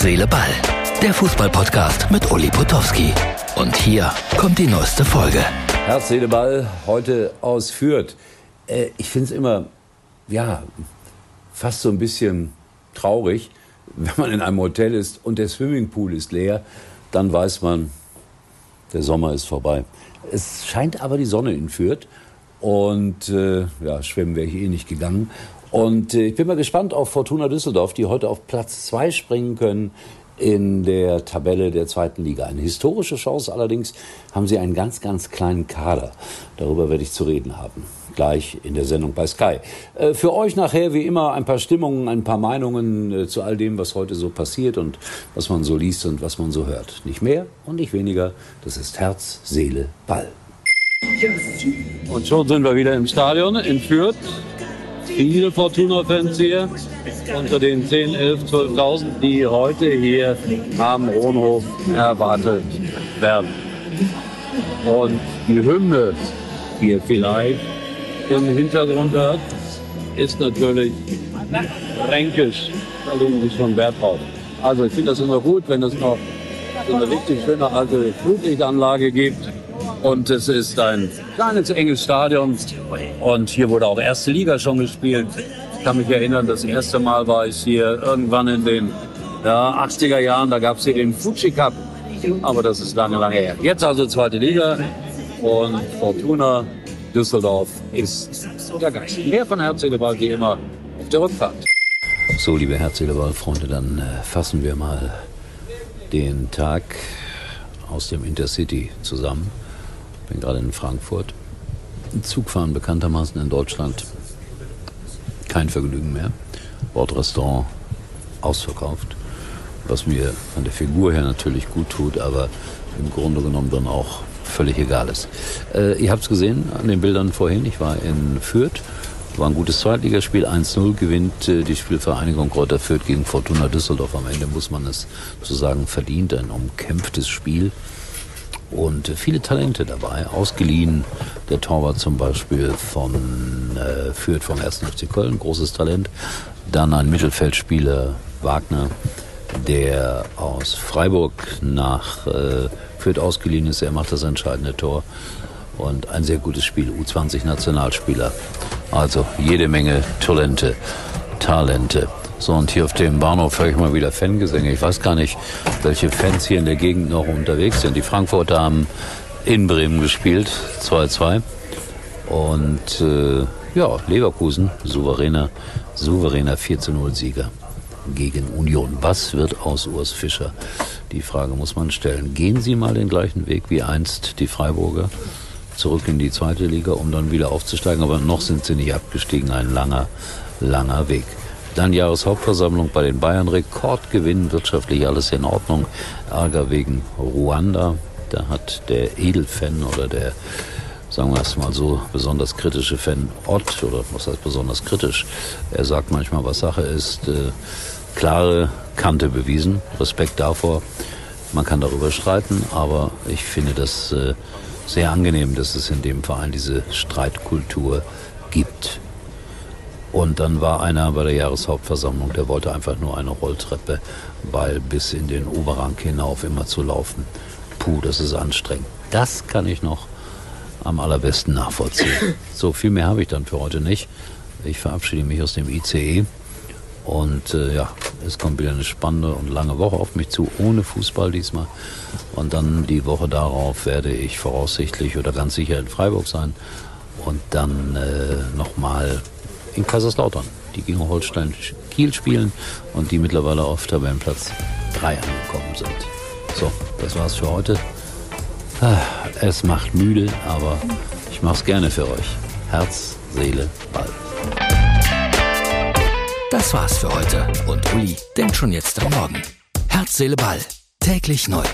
Herz, Seele, Ball. Der Fußballpodcast mit Uli Potowski. Und hier kommt die neueste Folge. Herz, Seele, Ball, heute aus Fürth. Äh, ich finde es immer, ja, fast so ein bisschen traurig, wenn man in einem Hotel ist und der Swimmingpool ist leer, dann weiß man, der Sommer ist vorbei. Es scheint aber die Sonne in Fürth und äh, ja, schwimmen wäre ich eh nicht gegangen. Und äh, ich bin mal gespannt auf Fortuna Düsseldorf, die heute auf Platz zwei springen können in der Tabelle der zweiten Liga. Eine historische Chance allerdings haben sie einen ganz, ganz kleinen Kader. Darüber werde ich zu reden haben. Gleich in der Sendung bei Sky. Äh, für euch nachher wie immer ein paar Stimmungen, ein paar Meinungen äh, zu all dem, was heute so passiert und was man so liest und was man so hört. Nicht mehr und nicht weniger. Das ist Herz, Seele, Ball. Und schon sind wir wieder im Stadion in Fürth. Viele Fortuna-Fans hier unter den 10, 11, 12.000, die heute hier am Ronhof erwartet werden. Und die Hymne, die ihr vielleicht im Hintergrund hört, ist natürlich fränkisch. Da legen sich schon Wert drauf. Also ich finde das immer gut, wenn es noch so eine richtig schöne alte Flutlichtanlage gibt und es ist ein kleines, enges Stadion. Und hier wurde auch erste Liga schon gespielt. Ich kann mich erinnern, das erste Mal war ich hier irgendwann in den ja, 80er Jahren. Da gab es hier den Fuji Cup. Aber das ist lange, lange her. Jetzt also zweite Liga. Und Fortuna Düsseldorf ist der Geist. Mehr von Herzedeball wie immer auf der Rückfahrt. So, liebe Herzedeball-Freunde, dann äh, fassen wir mal den Tag aus dem Intercity zusammen bin gerade in Frankfurt. Zugfahren bekanntermaßen in Deutschland kein Vergnügen mehr. Bordrestaurant ausverkauft, was mir von der Figur her natürlich gut tut, aber im Grunde genommen dann auch völlig egal ist. Äh, ihr habt es gesehen an den Bildern vorhin, ich war in Fürth, war ein gutes Zweitligaspiel, 1-0 gewinnt äh, die Spielvereinigung Kräuter Fürth gegen Fortuna Düsseldorf. Am Ende muss man es so sagen, verdient, ein umkämpftes Spiel und viele Talente dabei. Ausgeliehen, der Torwart zum Beispiel von äh, Fürth vom 1. FC Köln, großes Talent. Dann ein Mittelfeldspieler, Wagner, der aus Freiburg nach äh, Fürth ausgeliehen ist. Er macht das entscheidende Tor. Und ein sehr gutes Spiel, U20-Nationalspieler. Also jede Menge Talente. Talente. So, und hier auf dem Bahnhof höre ich mal wieder Fangesänge. Ich weiß gar nicht, welche Fans hier in der Gegend noch unterwegs sind. Die Frankfurter haben in Bremen gespielt, 2-2. Und äh, ja, Leverkusen, souveräner, souveräner 4-0-Sieger gegen Union. Was wird aus Urs Fischer? Die Frage muss man stellen. Gehen Sie mal den gleichen Weg wie einst die Freiburger? Zurück in die zweite Liga, um dann wieder aufzusteigen. Aber noch sind sie nicht abgestiegen. Ein langer, langer Weg. Dann Jahreshauptversammlung bei den Bayern, Rekordgewinn, wirtschaftlich alles in Ordnung. Ärger wegen Ruanda. Da hat der Edelfan oder der, sagen wir es mal so, besonders kritische Fan Ott, oder was heißt besonders kritisch, er sagt manchmal, was Sache ist, äh, klare Kante bewiesen. Respekt davor. Man kann darüber streiten, aber ich finde das äh, sehr angenehm, dass es in dem Verein diese Streitkultur gibt. Und dann war einer bei der Jahreshauptversammlung, der wollte einfach nur eine Rolltreppe, weil bis in den Oberrang hinauf immer zu laufen. Puh, das ist anstrengend. Das kann ich noch am allerbesten nachvollziehen. So, viel mehr habe ich dann für heute nicht. Ich verabschiede mich aus dem ICE. Und äh, ja, es kommt wieder eine spannende und lange Woche auf mich zu, ohne Fußball diesmal. Und dann die Woche darauf werde ich voraussichtlich oder ganz sicher in Freiburg sein. Und dann äh, nochmal in Kaiserslautern, die gegen Holstein Kiel spielen und die mittlerweile auf Tabellenplatz 3 angekommen sind. So, das war's für heute. Ah, es macht müde, aber ich mach's gerne für euch. Herz, Seele, Ball. Das war's für heute und Uli denkt schon jetzt am Morgen. Herz, Seele, Ball. Täglich neu.